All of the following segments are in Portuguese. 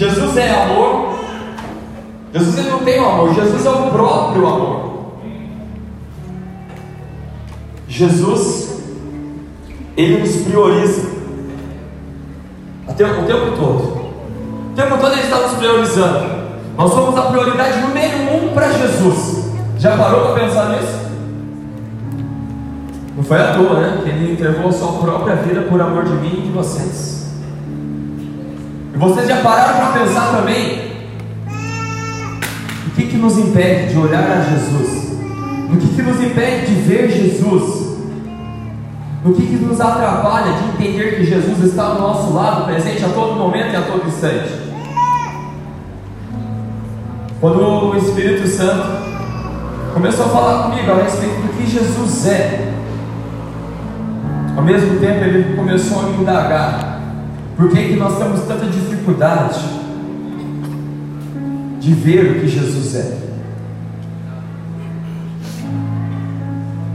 Jesus é amor. Jesus ele não tem o amor, Jesus é o próprio amor. Jesus, ele nos prioriza até o tempo todo. O tempo todo ele está nos priorizando. Nós somos a prioridade número um para Jesus. Já parou para pensar nisso? Não foi à toa, né? Que ele entregou a sua própria vida por amor de mim e de vocês. Vocês já pararam para pensar também? O que, que nos impede de olhar a Jesus? O que, que nos impede de ver Jesus? O que, que nos atrapalha de entender que Jesus está ao nosso lado, presente a todo momento e a todo instante? Quando o Espírito Santo começou a falar comigo a respeito do que Jesus é, ao mesmo tempo ele começou a me indagar por que, que nós temos tanta dificuldade de ver o que Jesus é.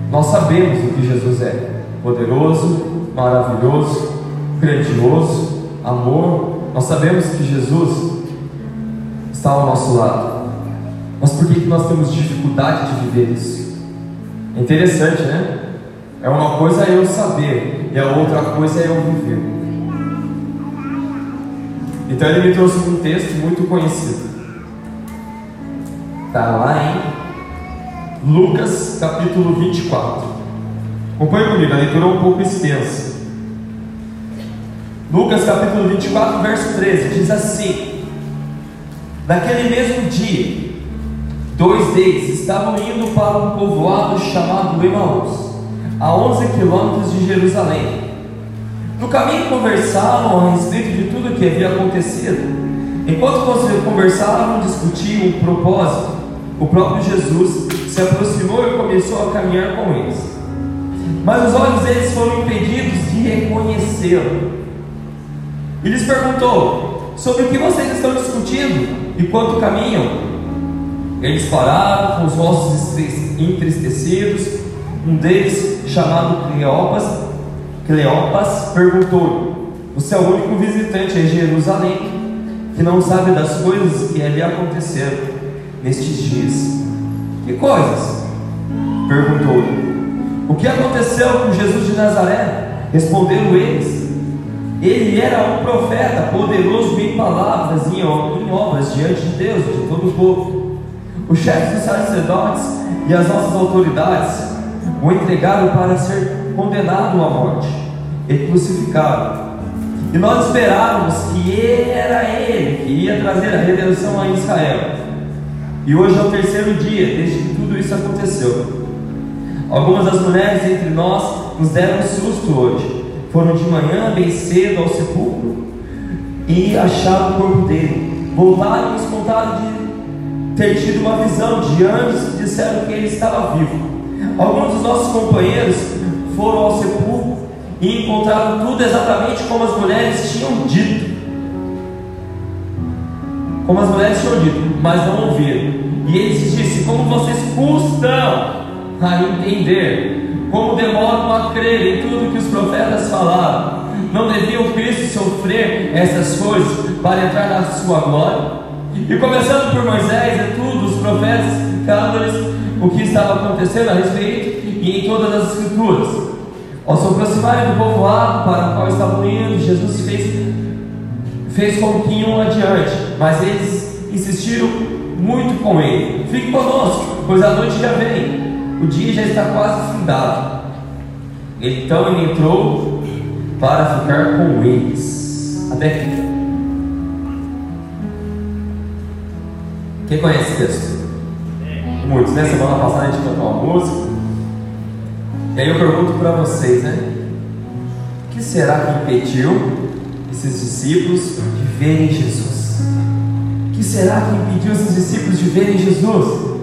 Nós sabemos o que Jesus é: poderoso, maravilhoso, grandioso, amor. Nós sabemos que Jesus está ao nosso lado. Mas por que, que nós temos dificuldade de viver isso? É interessante, né? É uma coisa eu saber, e a outra coisa é eu viver. Então ele me trouxe um texto muito conhecido. Está lá em Lucas capítulo 24. Acompanhe comigo, a leitura é um pouco extensa. Lucas capítulo 24, verso 13, diz assim: Naquele mesmo dia, dois deles estavam indo para um povoado chamado Emaús, a 11 quilômetros de Jerusalém. No caminho conversavam a respeito de tudo o que havia acontecido. Enquanto conversavam, discutiam o propósito, o próprio Jesus se aproximou e começou a caminhar com eles. Mas os olhos deles foram impedidos de reconhecê-lo. E lhes perguntou: Sobre o que vocês estão discutindo? Enquanto caminham? Eles pararam com os rostos entristecidos. Um deles, chamado Cleopas, Cleopas perguntou: Você é o único visitante em Jerusalém que não sabe das coisas que ali aconteceram nestes dias. Que coisas? Perguntou. O que aconteceu com Jesus de Nazaré? Responderam eles. Ele era um profeta, poderoso em palavras e em obras diante de Deus, de todo o povo. Os chefes dos sacerdotes e as nossas autoridades o entregaram para ser condenado à morte e crucificado. E nós esperávamos que era ele que ia trazer a redenção a Israel. E hoje é o terceiro dia desde que tudo isso aconteceu. Algumas das mulheres entre nós nos deram um susto hoje. Foram de manhã bem cedo ao sepulcro e acharam o corpo dele. Voltaram e nos contaram de ter tido uma visão de anjos que disseram que ele estava vivo. Alguns dos nossos companheiros foram ao sepulcro e encontraram tudo exatamente como as mulheres tinham dito. Como as mulheres tinham dito, mas não ouviram. E eles disseram: Como vocês custam a entender, como demoram a crer em tudo que os profetas falaram. Não devia o Cristo sofrer essas coisas para entrar na sua glória? E começando por Moisés e tudo, os profetas, cada o que estava acontecendo a respeito e em todas as escrituras. Ao se aproximarem do povoado para o qual estavam indo, Jesus fez, fez com que iam adiante, mas eles insistiram muito com ele: Fique conosco, pois a noite já vem, o dia já está quase findado. Então ele entrou para ficar com eles. Até aqui. Quem conhece esse texto? Muitos, né? Semana passada a gente cantou uma música. E aí eu pergunto para vocês, né? O que será que impediu esses discípulos de verem Jesus? O que será que impediu esses discípulos de verem Jesus?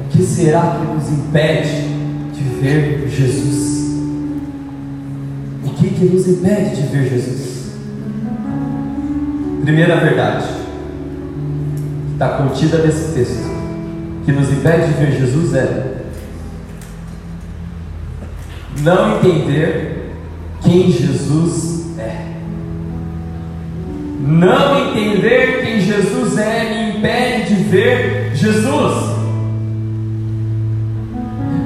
O que será que nos impede de ver Jesus? O que, que nos impede de ver Jesus? Primeira verdade, está contida nesse texto, que nos impede de ver Jesus é não entender quem Jesus é. Não entender quem Jesus é me impede de ver Jesus.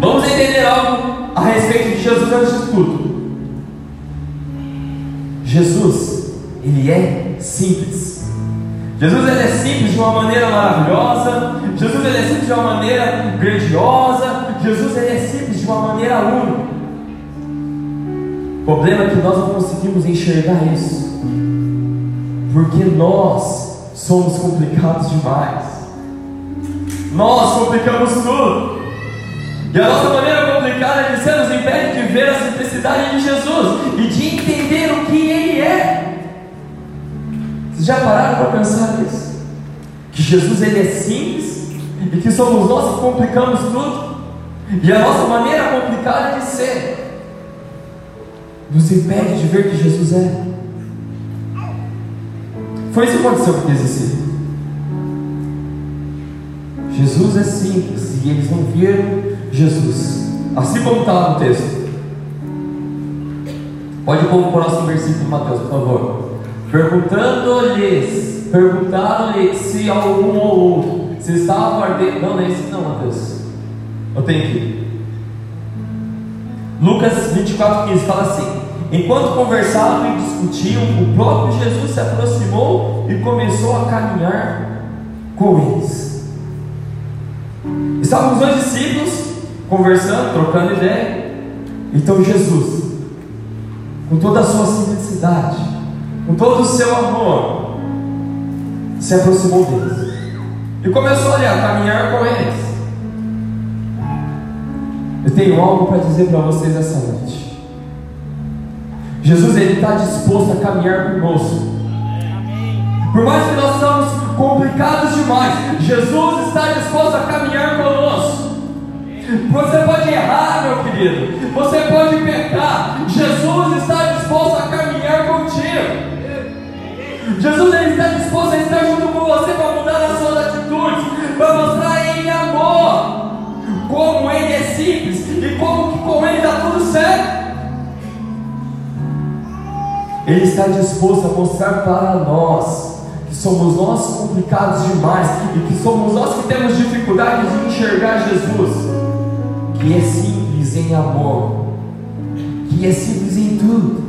Vamos entender algo a respeito de Jesus antes de tudo. Jesus, ele é simples. Jesus ele é simples de uma maneira maravilhosa. Jesus ele é simples de uma maneira grandiosa. Jesus ele é simples de uma maneira única. O problema é que nós não conseguimos enxergar isso, porque nós somos complicados demais. Nós complicamos tudo. E a nossa maneira complicada de ser nos impede de ver a simplicidade de Jesus e de entender o que Ele é. Vocês já pararam para pensar nisso? Que Jesus ele é simples e que somos nós que complicamos tudo. E a nossa maneira complicada de ser nos impede de ver que Jesus é. Foi isso que aconteceu com aqueles discípulos. Jesus é simples e eles não viram Jesus. Assim como está lá no texto. Pode pôr o próximo versículo, Mateus, por favor. Perguntando-lhes, perguntaram-lhe se algum ou outro se estava ardendo. Não, não é esse não, Mateus. Eu tenho aqui. Lucas 24, 15 fala assim: Enquanto conversavam e discutiam, o próprio Jesus se aproximou e começou a caminhar com eles. Estavam os dois discípulos conversando, trocando ideia. Então Jesus, com toda a sua simplicidade, com todo o seu amor, se aproximou deles e começou a caminhar com eles. Eu tenho algo para dizer para vocês essa noite. Jesus ele está disposto a caminhar conosco. Por mais que nós estamos complicados demais, Jesus está disposto a caminhar conosco. Você pode errar, meu querido. Você pode pecar. Jesus está disposto a caminhar contigo. Jesus ele está disposto a estar junto com você para mudar as suas atitudes, para mostrar em amor como ele é simples e como que com ele está tudo certo. Ele está disposto a mostrar para nós que somos nós complicados demais e que somos nós que temos dificuldade de enxergar Jesus que é simples em amor, que é simples em tudo.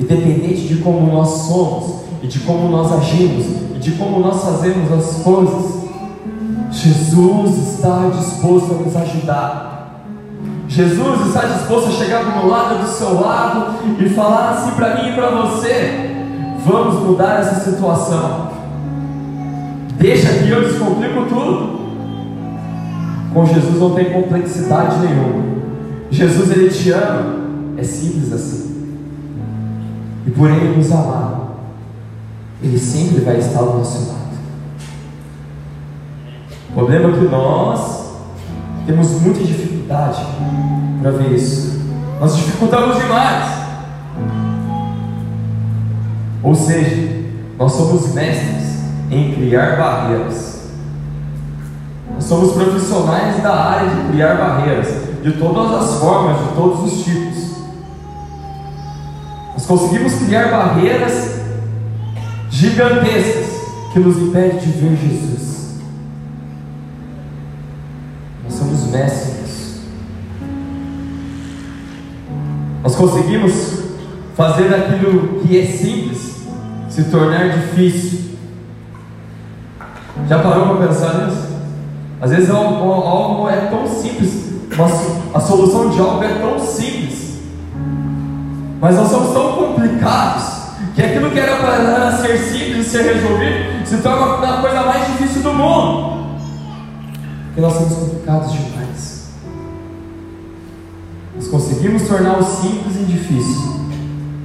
Independente de como nós somos, e de como nós agimos, e de como nós fazemos as coisas, Jesus está disposto a nos ajudar. Jesus está disposto a chegar do meu lado, do seu lado, e falar assim para mim e para você: vamos mudar essa situação. Deixa que eu descomplico tudo. Com Jesus não tem complexidade nenhuma. Jesus ele te ama, é simples assim. E por ele nos amar, ele sempre vai estar ao nosso lado. O problema é que nós temos muita dificuldade para ver isso. Nós dificultamos demais. Ou seja, nós somos mestres em criar barreiras somos profissionais da área de criar barreiras, de todas as formas, de todos os tipos. Nós conseguimos criar barreiras gigantescas que nos impedem de ver Jesus. Nós somos mestres. Nós conseguimos fazer aquilo que é simples se tornar difícil. Já parou para pensar nisso? Às vezes algo, algo é tão simples, a solução de algo é tão simples, mas nós somos tão complicados que aquilo que era para ser simples ser resolvido se torna a coisa mais difícil do mundo. Porque nós somos complicados demais. Nós conseguimos tornar o simples em difícil.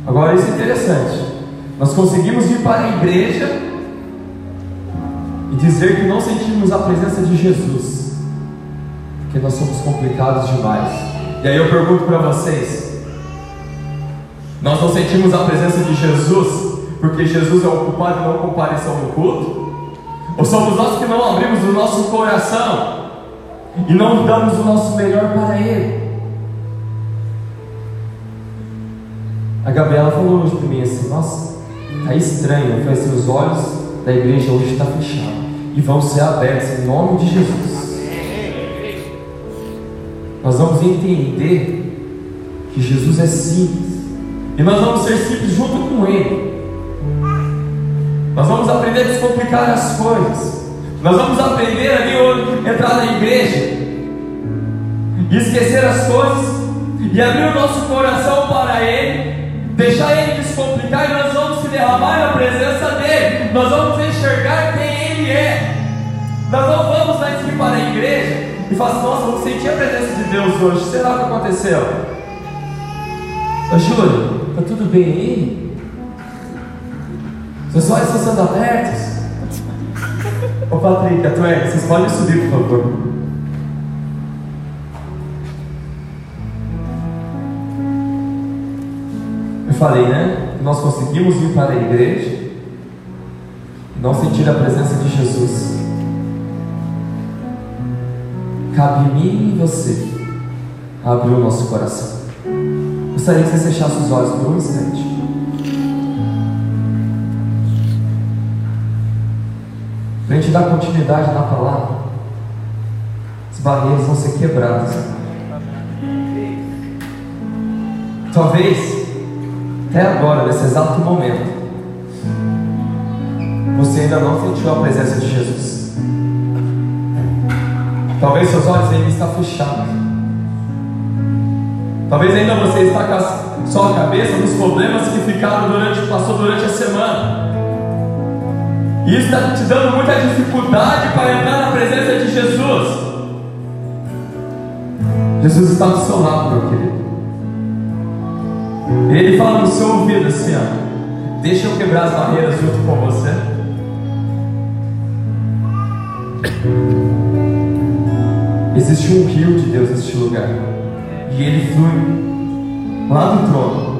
Agora isso é interessante. Nós conseguimos ir para a igreja e dizer que não sentimos a presença de Jesus, porque nós somos complicados demais. E aí eu pergunto para vocês: nós não sentimos a presença de Jesus porque Jesus é o culpado e não compareceu no culto? Ou somos nós que não abrimos o nosso coração e não damos o nosso melhor para Ele? A Gabriela falou hoje para mim assim: Nossa, tá estranho. Eu assim: Os olhos da igreja hoje estão tá fechados e vão ser abertos em nome de Jesus. Nós vamos entender que Jesus é simples e nós vamos ser simples junto com Ele. Nós vamos aprender a descomplicar as coisas. Nós vamos aprender ali entrar na igreja e esquecer as coisas e abrir o nosso coração para Ele, deixar Ele descomplicar e nós vamos se derramar na presença dEle. Nós vamos enxergar quem Ele é. Nós não vamos mais ir para a igreja e falar nossa, vamos sentir a presença de Deus hoje. Será que aconteceu? Ô Júlio, está tudo bem aí? Seus olhos estão sendo abertos? Ô Patrick, a vocês podem subir, por favor. falei, né? Nós conseguimos ir para a igreja e não sentir a presença de Jesus. Cabe mim e você abrir o nosso coração. Gostaria que você fechasse os olhos por um instante. Para a gente dar continuidade na palavra, as barreiras vão ser quebradas. Talvez até agora, nesse exato momento, você ainda não sentiu a presença de Jesus. Talvez seus olhos ainda estão fechados. Talvez ainda você está com só a cabeça nos problemas que ficaram durante, passou durante a semana. E isso está te dando muita dificuldade para entrar na presença de Jesus. Jesus está do seu lado, meu querido. Ele fala no seu ouvido assim: ó, deixa eu quebrar as barreiras junto com você. Existe um rio de Deus neste lugar, e ele flui lá do trono.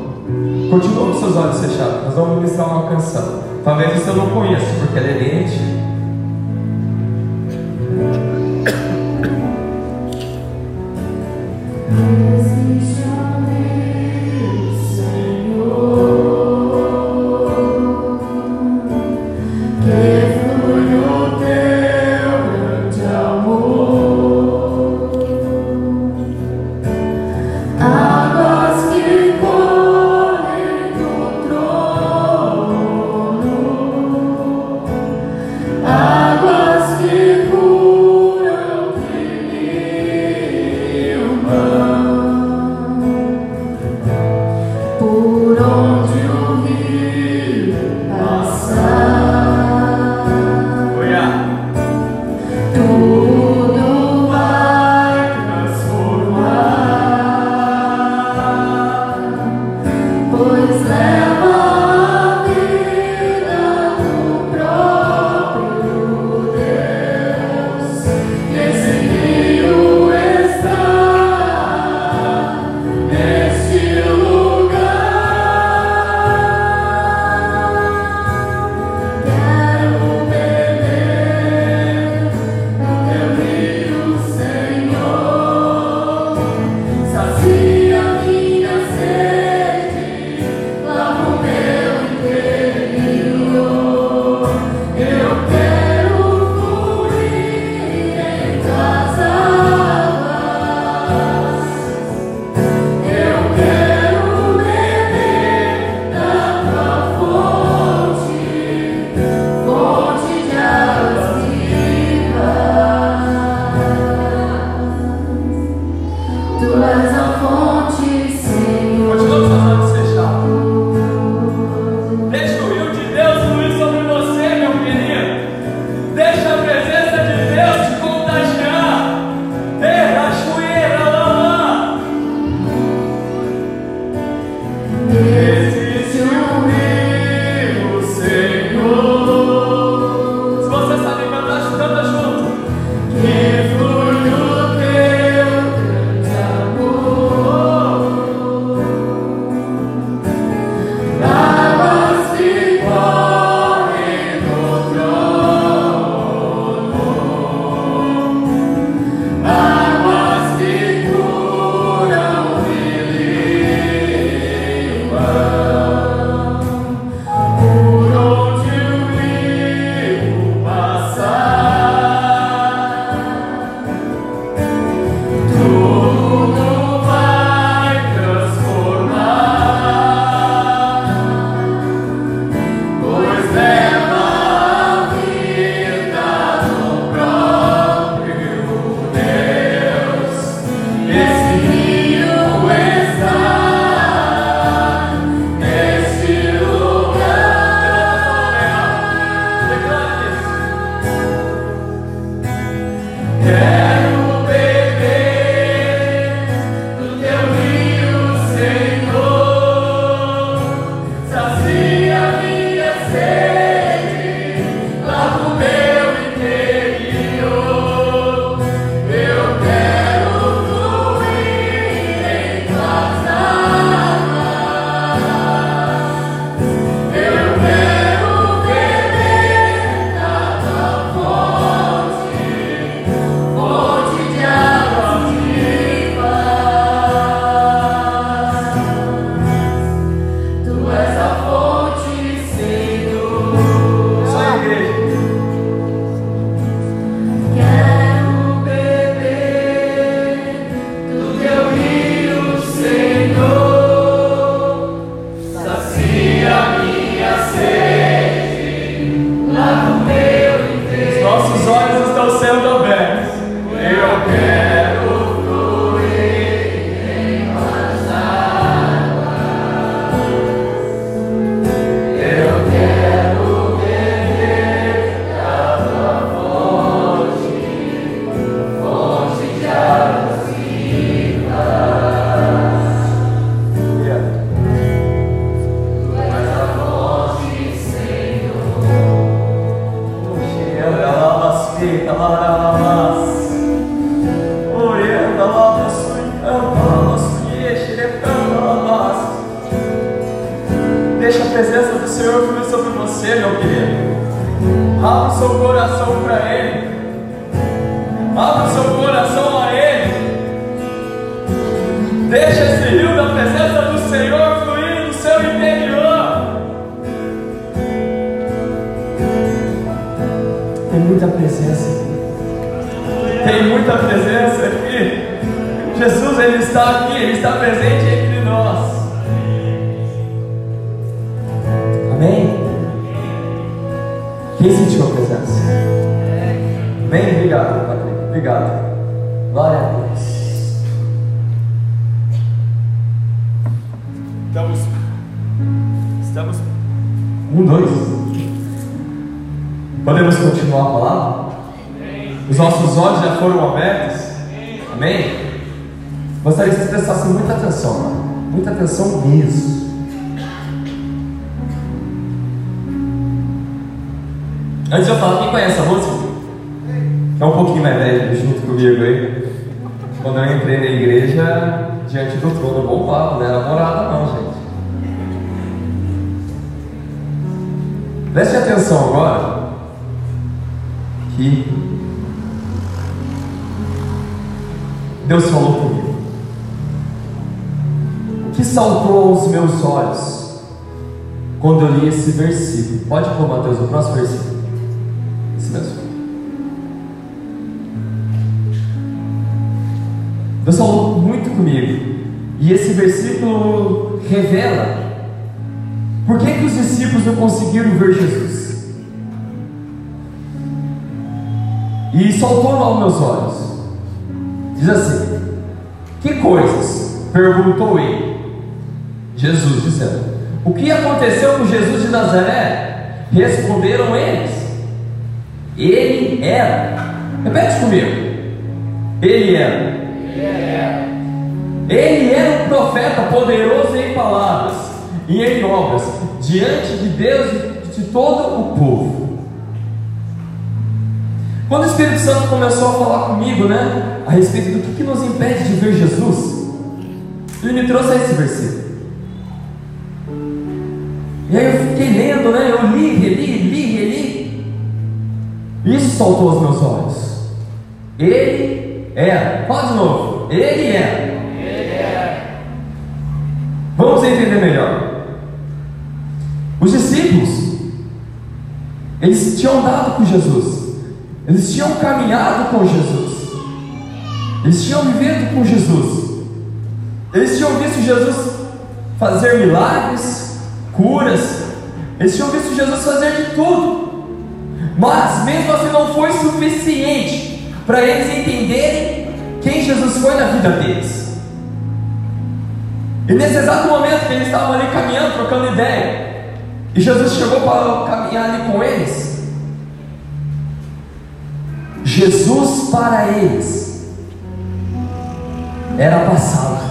Continua com seus olhos fechados, nós vamos ministrar uma canção. Talvez você não conheça, porque ela é lente. Quem sentiu a presença? Amém? Obrigado, Patrick. Obrigado. Glória a Deus. Estamos. Estamos. Um, dois. Podemos continuar a palavra? Os nossos olhos já foram abertos? Amém? Gostaria que vocês prestassem muita atenção, mano. Muita atenção mesmo. Antes eu falar, quem conhece a música? É um pouquinho mais velho, junto comigo aí. Quando eu entrei na igreja, diante do trono, bom papo, não era morada não, gente. Preste atenção agora que Deus falou comigo. O que saltou aos meus olhos quando eu li esse versículo? Pode pôr, Mateus, o próximo versículo. E esse versículo revela por que, que os discípulos não conseguiram ver Jesus. E saltou aos meus olhos. Diz assim: Que coisas? Perguntou ele. Jesus dizendo: O que aconteceu com Jesus de Nazaré? Responderam eles: Ele era. Repete comigo. Ele era. Ele era um profeta poderoso em palavras e em obras, diante de Deus e de todo o povo. Quando o Espírito Santo começou a falar comigo, né, a respeito do que, que nos impede de ver Jesus, ele me trouxe esse versículo. E aí eu fiquei lendo, né, eu li, reli, li, reli. Isso saltou aos meus olhos. Ele era, fala de novo, ele era. Vamos entender melhor. Os discípulos, eles tinham andado com Jesus, eles tinham caminhado com Jesus, eles tinham vivido com Jesus, eles tinham visto Jesus fazer milagres, curas, eles tinham visto Jesus fazer de tudo, mas mesmo assim não foi suficiente para eles entenderem quem Jesus foi na vida deles. E nesse exato momento que eles estavam ali caminhando, trocando ideia, e Jesus chegou para caminhar ali com eles, Jesus para eles era passado.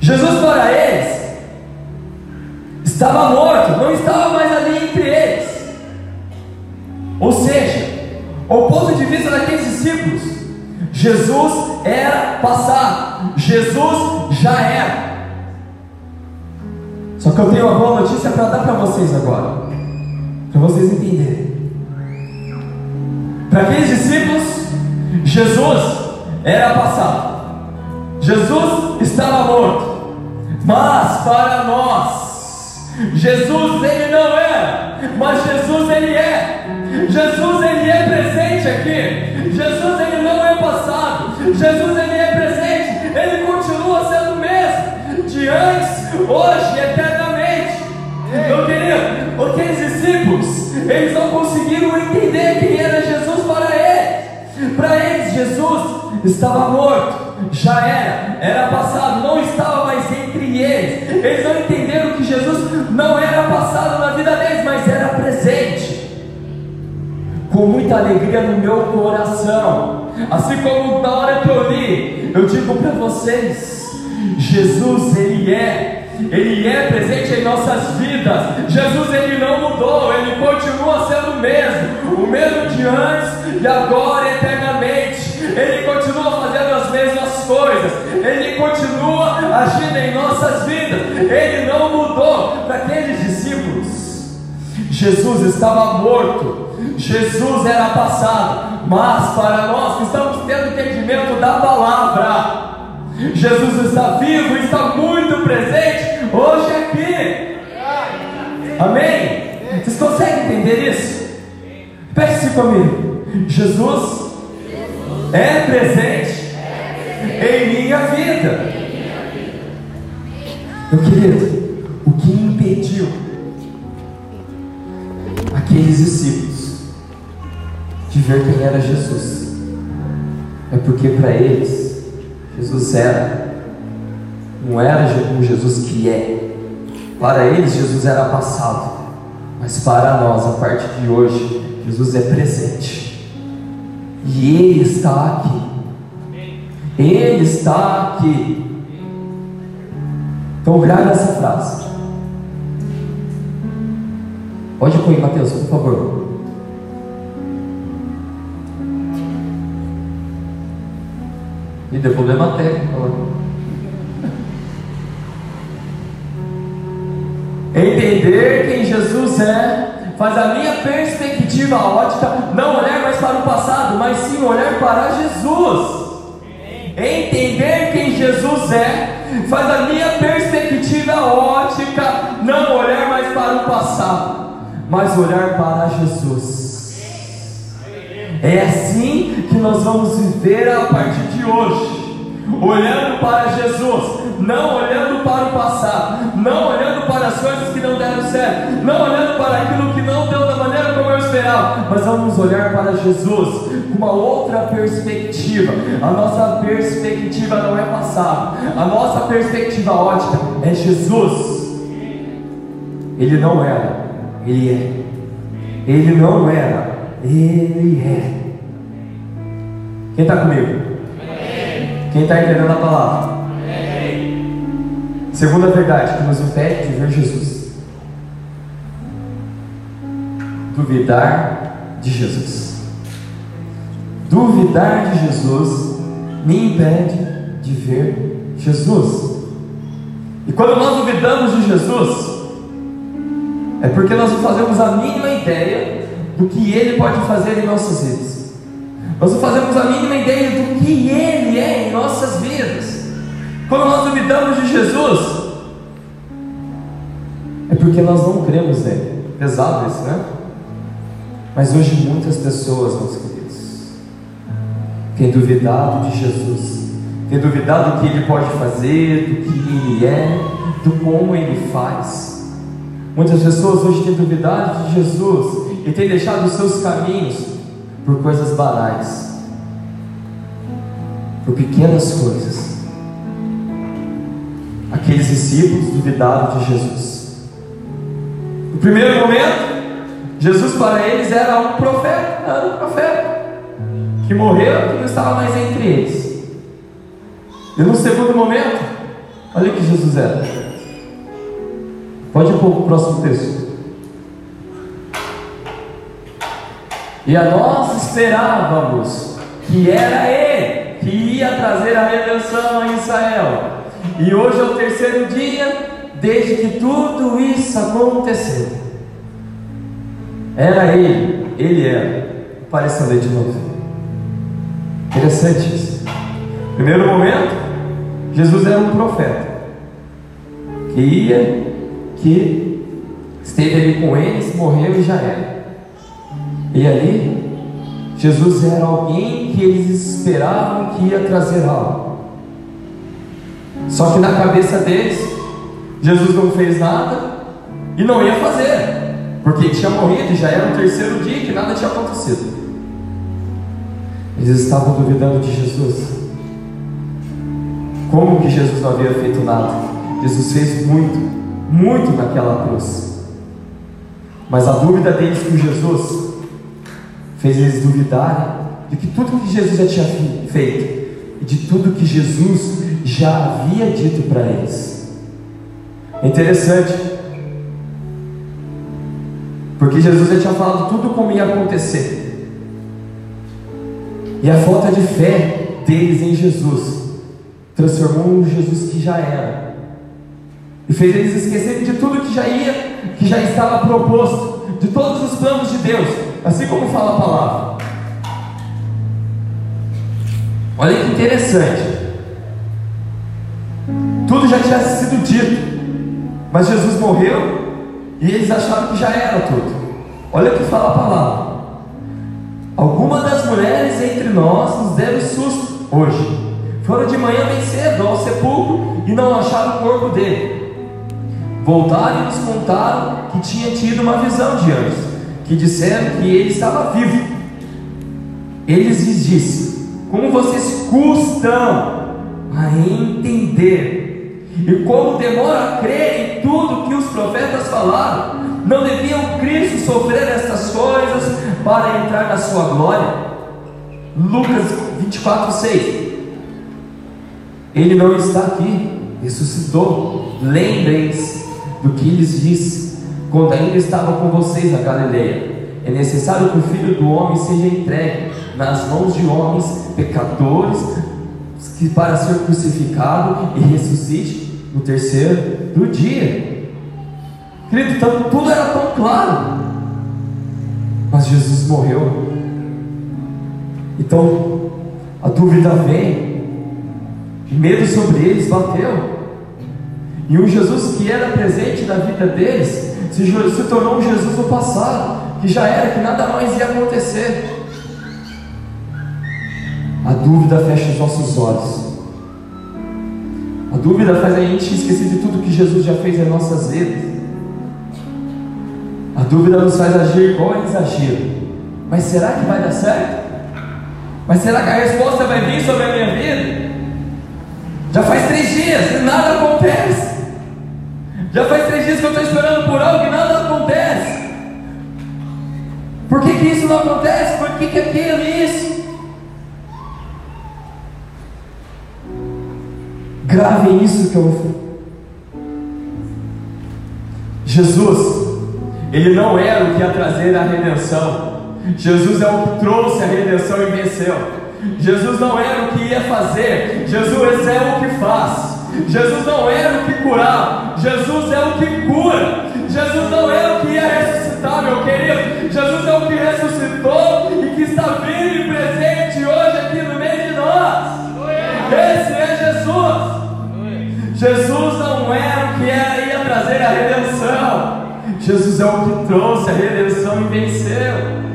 Jesus para eles estava morto, não estava mais ali entre eles. Ou seja, ao ponto de vista daqueles discípulos, Jesus era passado, Jesus já era. Só que eu tenho uma boa notícia para dar para vocês agora, para vocês entenderem. Para aqueles discípulos, Jesus era passado, Jesus estava morto, mas para nós, Jesus ele não era, mas Jesus ele é. Jesus ele é presente aqui. Jesus ele não é passado. Jesus ele é presente. Ele continua sendo o mesmo de antes, hoje, eternamente. Meu querido, aqueles discípulos, eles não conseguiram entender quem era Jesus para eles. Para eles, Jesus estava morto, já era, era passado, não estava mais entre eles. Eles não entenderam que Jesus não era passado na vida deles, mas era presente com muita alegria no meu coração. Assim como na hora que eu li, eu digo para vocês: Jesus, Ele é, Ele é presente em nossas vidas. Jesus, Ele não mudou, Ele continua sendo o mesmo, o mesmo de antes e agora eternamente. Ele continua fazendo mesmas coisas, Ele continua agindo em nossas vidas, Ele não mudou para aqueles discípulos. Jesus estava morto, Jesus era passado, mas para nós que estamos tendo entendimento da palavra, Jesus está vivo, está muito presente hoje aqui. Amém? Vocês conseguem entender isso? Pense comigo. Jesus é presente em minha vida. Meu querido, o que impediu aqueles discípulos de ver quem era Jesus é porque para eles Jesus era, não era o Jesus que é. Para eles, Jesus era passado, mas para nós, a partir de hoje, Jesus é presente, e Ele está aqui. Ele está aqui. Então, grave essa frase. Pode pôr, Mateus, por favor. E deu problema técnico. Entender quem Jesus é faz a minha perspectiva ótica não olhar mais para o passado, mas sim olhar para Jesus. Entender quem Jesus é faz a minha perspectiva ótica não olhar mais para o passado, mas olhar para Jesus. É assim que nós vamos viver a partir de hoje, olhando para Jesus, não olhando para o passado, não olhando para as coisas que não deram certo, não olhando para aquilo que não deu mas vamos olhar para Jesus com uma outra perspectiva. A nossa perspectiva não é passado, a nossa perspectiva ótica é Jesus. Ele não era, ele é. Ele não era, ele é. Quem está comigo? Quem está entendendo a palavra? Segunda verdade que nos impede de ver Jesus: duvidar de Jesus. Duvidar de Jesus me impede de ver Jesus. E quando nós duvidamos de Jesus, é porque nós não fazemos a mínima ideia do que Ele pode fazer em nossas vidas. Nós não fazemos a mínima ideia do que Ele é em nossas vidas. Quando nós duvidamos de Jesus, é porque nós não cremos nele. Pesado isso, né? Mas hoje muitas pessoas, meus queridos, têm duvidado de Jesus, têm duvidado do que ele pode fazer, do que ele é, do como ele faz. Muitas pessoas hoje têm duvidado de Jesus e têm deixado os seus caminhos por coisas banais, por pequenas coisas. Aqueles discípulos duvidaram de Jesus. No primeiro momento, Jesus para eles era um profeta, era um profeta que morreu e não estava mais entre eles. E no segundo momento, olha o que Jesus era. Pode ir para o próximo texto. E a nós esperávamos que era Ele que ia trazer a redenção a Israel. E hoje é o terceiro dia desde que tudo isso aconteceu. Era Ele, Ele era. Apareça ler de novo. Interessante isso. Primeiro momento, Jesus era um profeta que ia, que esteve ali com eles, morreu e já era. E ali, Jesus era alguém que eles esperavam que ia trazer algo. Só que na cabeça deles, Jesus não fez nada e não ia fazer, porque tinha morrido e já era o terceiro dia que nada tinha acontecido. Eles estavam duvidando de Jesus. Como que Jesus não havia feito nada? Jesus fez muito, muito naquela cruz. Mas a dúvida deles com Jesus fez eles duvidarem de que tudo que Jesus já tinha feito e de tudo que Jesus já havia dito para eles. É interessante, porque Jesus já tinha falado tudo como ia acontecer. E a falta de fé deles em Jesus transformou um Jesus que já era e fez eles esquecerem de tudo que já ia, que já estava proposto, de todos os planos de Deus, assim como fala a palavra. Olha que interessante. Tudo já tinha sido dito, mas Jesus morreu e eles acharam que já era tudo. Olha o que fala a palavra. Algumas das mulheres entre nós nos deram susto hoje. Foram de manhã bem cedo ao sepulcro e não acharam o corpo dele. Voltaram e nos contaram que tinha tido uma visão de anjos, que disseram que ele estava vivo. Eles lhes disse: Como vocês custam a entender, e como demora a crer em tudo que os profetas falaram, não deviam Cristo sofrer estas coisas para entrar na sua glória? Lucas 24, 6. Ele não está aqui, ressuscitou. Lembrem-se do que lhes disse quando ainda estava com vocês na Galileia. É necessário que o filho do homem seja entregue nas mãos de homens pecadores, que para ser crucificado e ressuscite no terceiro do dia. Querido, então, tudo era tão claro, mas Jesus morreu. Então a dúvida vem, medo sobre eles bateu. E um Jesus que era presente na vida deles se, se tornou um Jesus do passado, que já era, que nada mais ia acontecer. A dúvida fecha os nossos olhos. A dúvida faz a gente esquecer de tudo que Jesus já fez em nossas vidas. A dúvida nos faz agir igual eles agiram. Mas será que vai dar certo? Mas será que a resposta vai vir sobre a minha vida? Já faz três dias e nada acontece. Já faz três dias que eu estou esperando por algo e nada acontece. Por que, que isso não acontece? Por que, que aquilo isso que eu vou Jesus, Ele não era o que ia trazer a redenção. Jesus é o que trouxe a redenção e venceu. Jesus não era o que ia fazer, Jesus é o que faz. Jesus não era o que curava, Jesus é o que cura. Jesus não é o que ia ressuscitar, meu querido. Jesus é o que ressuscitou Jesus. Não era o que ia trazer a redenção. Jesus é o que trouxe a redenção e venceu.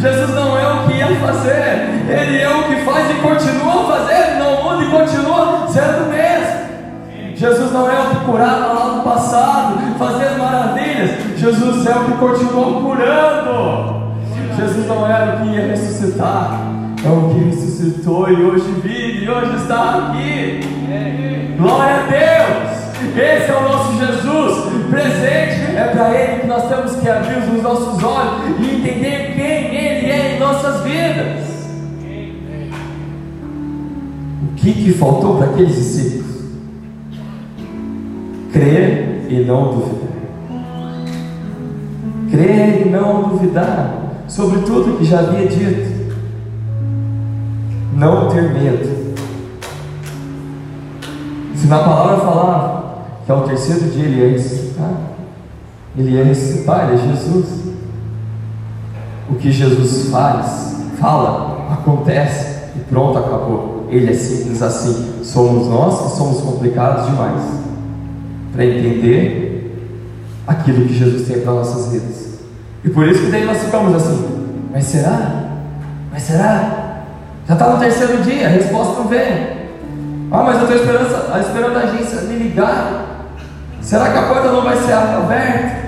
Jesus não é o que ia fazer, Ele é o que faz e continua fazendo, não muda e continua sendo o mesmo. Jesus não é o que curava lá no passado, fazendo maravilhas. Jesus é o que continuou curando. Jesus não era o que ia ressuscitar, é o que ressuscitou e hoje vive e hoje está aqui. Glória para Ele que nós temos que abrir os nossos olhos e entender quem Ele é em nossas vidas. O que, que faltou para aqueles discípulos? Crer e não duvidar. Crer e não duvidar sobre tudo que já havia dito. Não ter medo. Se na palavra falava que ao terceiro dia ele ia ressuscitar, ele ia ressuscitar, ele é Jesus. O que Jesus faz, fala, acontece e pronto, acabou. Ele é simples assim. Somos nós que somos complicados demais para entender aquilo que Jesus tem para nossas vidas. E por isso que daí nós ficamos assim, mas será? Mas será? Já está no terceiro dia, a resposta não vem. Ah, mas eu estou esperando, esperando a agência me ligar. Será que a porta não vai ser aberta?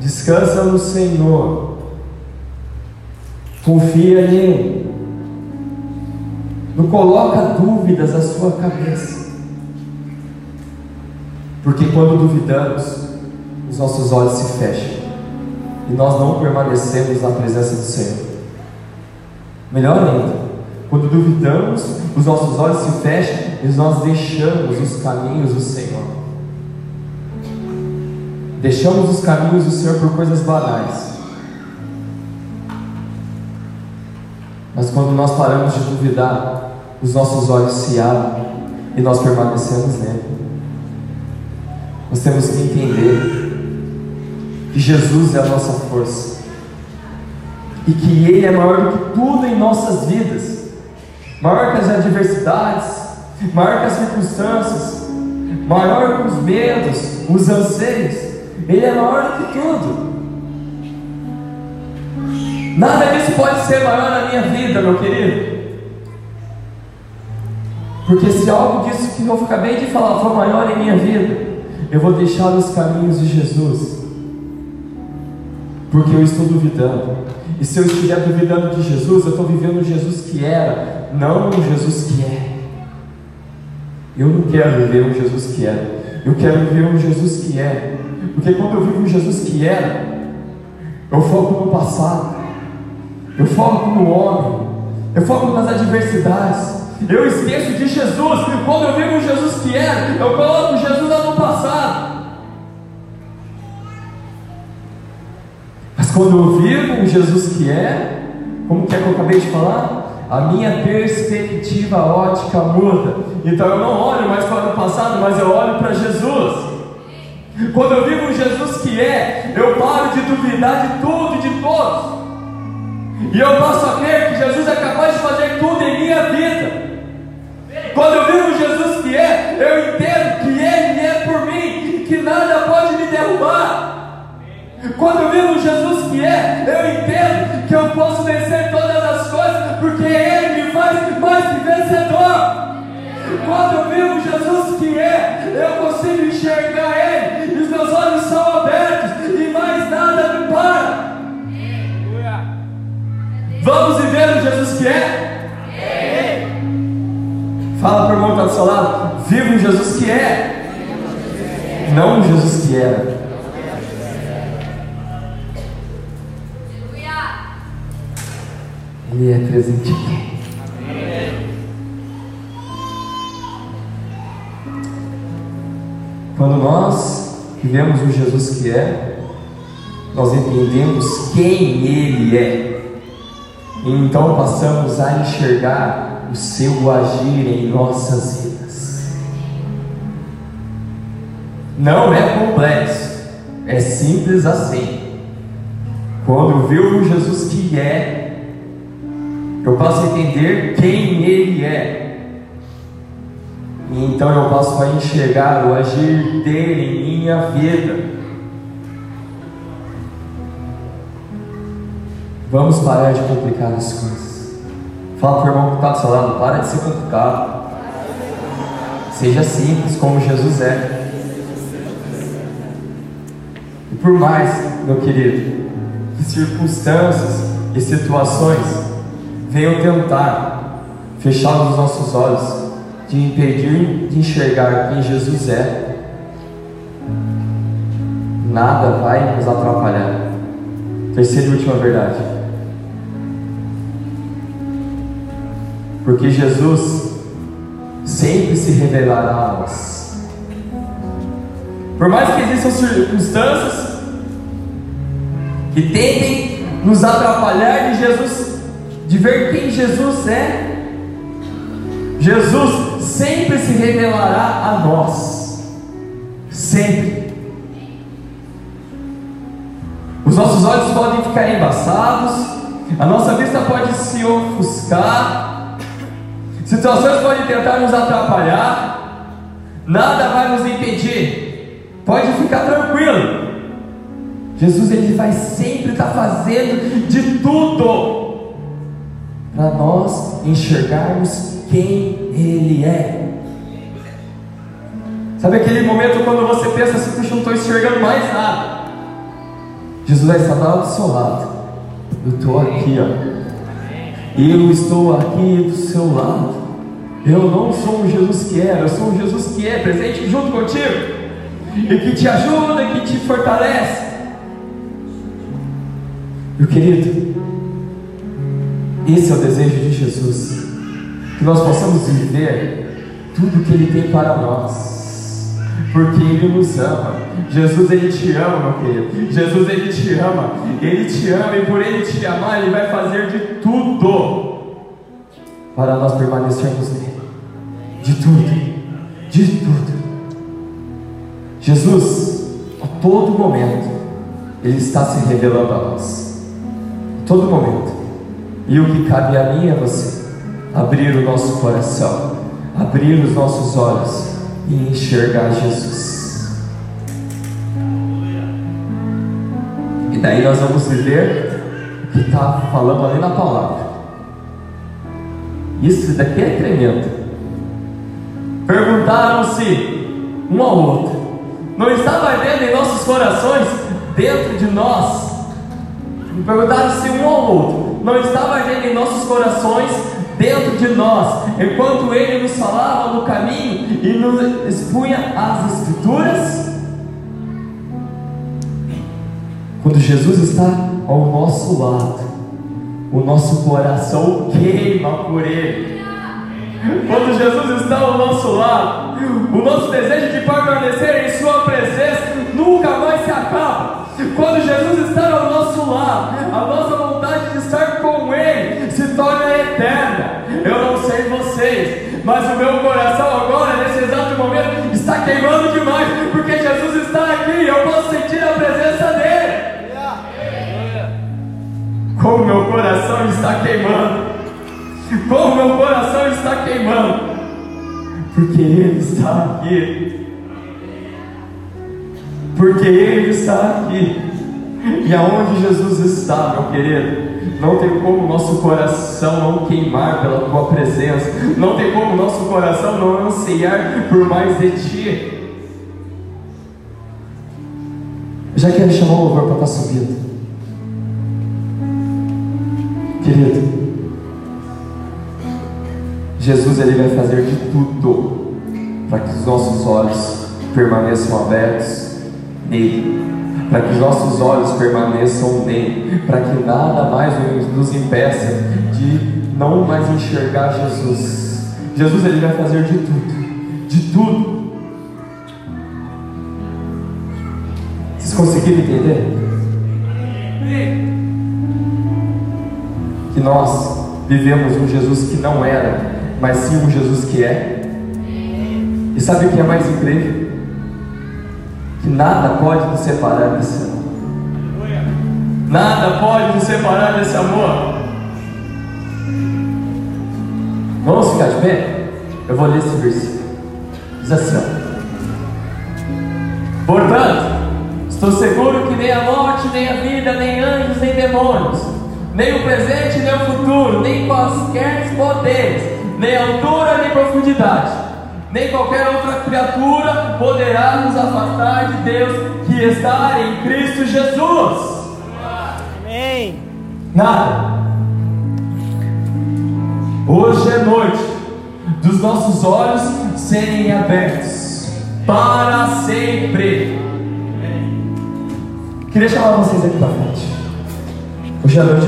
Descansa no Senhor. Confia nele. Não coloca dúvidas na sua cabeça. Porque quando duvidamos, os nossos olhos se fecham e nós não permanecemos na presença do Senhor. Melhor ainda, quando duvidamos, os nossos olhos se fecham e nós deixamos os caminhos do Senhor. Deixamos os caminhos do Senhor por coisas banais. Mas quando nós paramos de duvidar, os nossos olhos se abrem e nós permanecemos nele. Nós temos que entender que Jesus é a nossa força e que Ele é maior do que tudo em nossas vidas, maior que as adversidades, maior que as circunstâncias, maior que os medos, os anseios, Ele é maior do que tudo. Nada disso pode ser maior na minha vida, meu querido. Porque se algo disso que eu acabei de falar for maior em minha vida, eu vou deixar os caminhos de Jesus. Porque eu estou duvidando. E se eu estiver duvidando de Jesus, eu estou vivendo o Jesus que era, não o Jesus que é. Eu não quero viver o Jesus que era. Eu quero viver o Jesus que é. Porque quando eu vivo o Jesus que era, eu foco no passado. Eu foco no homem. Eu foco nas adversidades. Eu esqueço de Jesus. Quando eu vivo o Jesus que era, eu coloco Jesus lá no passado. Mas quando eu vivo o Jesus que é, como que é que eu acabei de falar? A minha perspectiva ótica muda. Então eu não olho mais para o passado, mas eu olho para Jesus. Quando eu vivo Jesus que é, eu paro de duvidar de tudo e de todos. E eu passo a que Jesus é capaz de fazer tudo em minha vida. Quando eu vivo Jesus que é, eu entendo que Ele é por mim que nada pode me derrubar. Quando eu vivo Jesus que é, eu entendo que eu posso vencer todas Ele me faz mais que vencedor. Quando eu vivo Jesus que é, eu consigo enxergar Ele, e os meus olhos são abertos, e mais nada me para. Vamos viver o Jesus que é? Fala para o irmão que está do seu lado, viva o Jesus que é, não o Jesus que era. Ele é presente aqui. Quando nós vivemos o Jesus que é, nós entendemos quem Ele é. E então passamos a enxergar o seu agir em nossas vidas. Não é complexo, é simples assim. Quando vivo o Jesus que é, eu passo a entender quem Ele é. E então eu passo a enxergar o agir dele em minha vida. Vamos parar de complicar as coisas. Fala para o irmão que está do seu lado, para de ser complicado. Seja simples como Jesus é. E por mais, meu querido, que circunstâncias e situações venham tentar fechar os nossos olhos, de impedir de enxergar quem Jesus é, nada vai nos atrapalhar. Terceira e última verdade. Porque Jesus sempre se revelará a nós. Por mais que existam circunstâncias que tentem nos atrapalhar de Jesus, de ver quem Jesus é, Jesus sempre se revelará a nós. Sempre. Os nossos olhos podem ficar embaçados, a nossa vista pode se ofuscar, situações podem tentar nos atrapalhar, nada vai nos impedir. Pode ficar tranquilo. Jesus ele vai sempre estar fazendo de tudo para nós enxergarmos quem Ele é. Sabe aquele momento quando você pensa assim, puxa, não estou enxergando mais nada. Jesus estar lá do seu lado. Eu estou aqui, ó. Eu estou aqui do seu lado. Eu não sou o Jesus que era, eu sou o Jesus que é, presente junto contigo. E que te ajuda, que te fortalece. Meu querido, esse é o desejo de Jesus que nós possamos viver tudo que Ele tem para nós, porque Ele nos ama. Jesus, Ele te ama, meu querido. Jesus, Ele te ama. Ele te ama e por Ele te amar, Ele vai fazer de tudo para nós permanecermos nele. De tudo, de tudo. Jesus, a todo momento, Ele está se revelando a nós. A todo momento. E o que cabe a mim é você abrir o nosso coração, abrir os nossos olhos e enxergar Jesus. E daí nós vamos viver o que está falando ali na palavra. Isso daqui é tremendo. Perguntaram-se um ao outro: Não estava ardendo em nossos corações, dentro de nós? Perguntaram-se um ao outro: Não estava ardendo em nossos corações, dentro de nós, enquanto ele nos falava no caminho e nos expunha as Escrituras? Quando Jesus está ao nosso lado, o nosso coração queima por Ele. Quando Jesus está ao nosso lado, o nosso desejo de permanecer em Sua presença nunca mais se acaba. Quando Jesus está ao nosso lado, a nossa vontade de estar com Ele se torna eterna. Eu não sei vocês, mas o meu coração agora, nesse exato momento, está queimando demais, porque Jesus está aqui e eu posso sentir a presença dEle. Como meu coração está queimando. Como meu coração está queimando. Porque Ele está aqui. Porque Ele está aqui. E aonde Jesus está, meu querido, não tem como nosso coração não queimar pela tua presença, não tem como nosso coração não ansiar por mais de ti. já quero chamar o louvor para estar subindo. Querido, Jesus ele vai fazer de tudo para que os nossos olhos permaneçam abertos nele, para que os nossos olhos permaneçam nele, para que nada mais nos impeça de não mais enxergar Jesus. Jesus ele vai fazer de tudo, de tudo. Vocês conseguiram entender? Que nós vivemos um Jesus que não era, mas sim um Jesus que é. E sabe o que é mais incrível? Que nada pode nos separar desse amor. Nada pode nos separar desse amor. Vamos ficar de pé? Eu vou ler esse versículo. Diz assim: ó. Portanto, estou seguro que nem a morte, nem a vida, nem anjos, nem demônios, nem o presente, nem o futuro, nem quaisquer poderes, nem altura, nem profundidade, nem qualquer outra criatura poderá nos afastar de Deus que está em Cristo Jesus. Amém. Nada. Hoje é noite dos nossos olhos serem abertos para sempre. Queria chamar vocês aqui para frente. Hoje é noite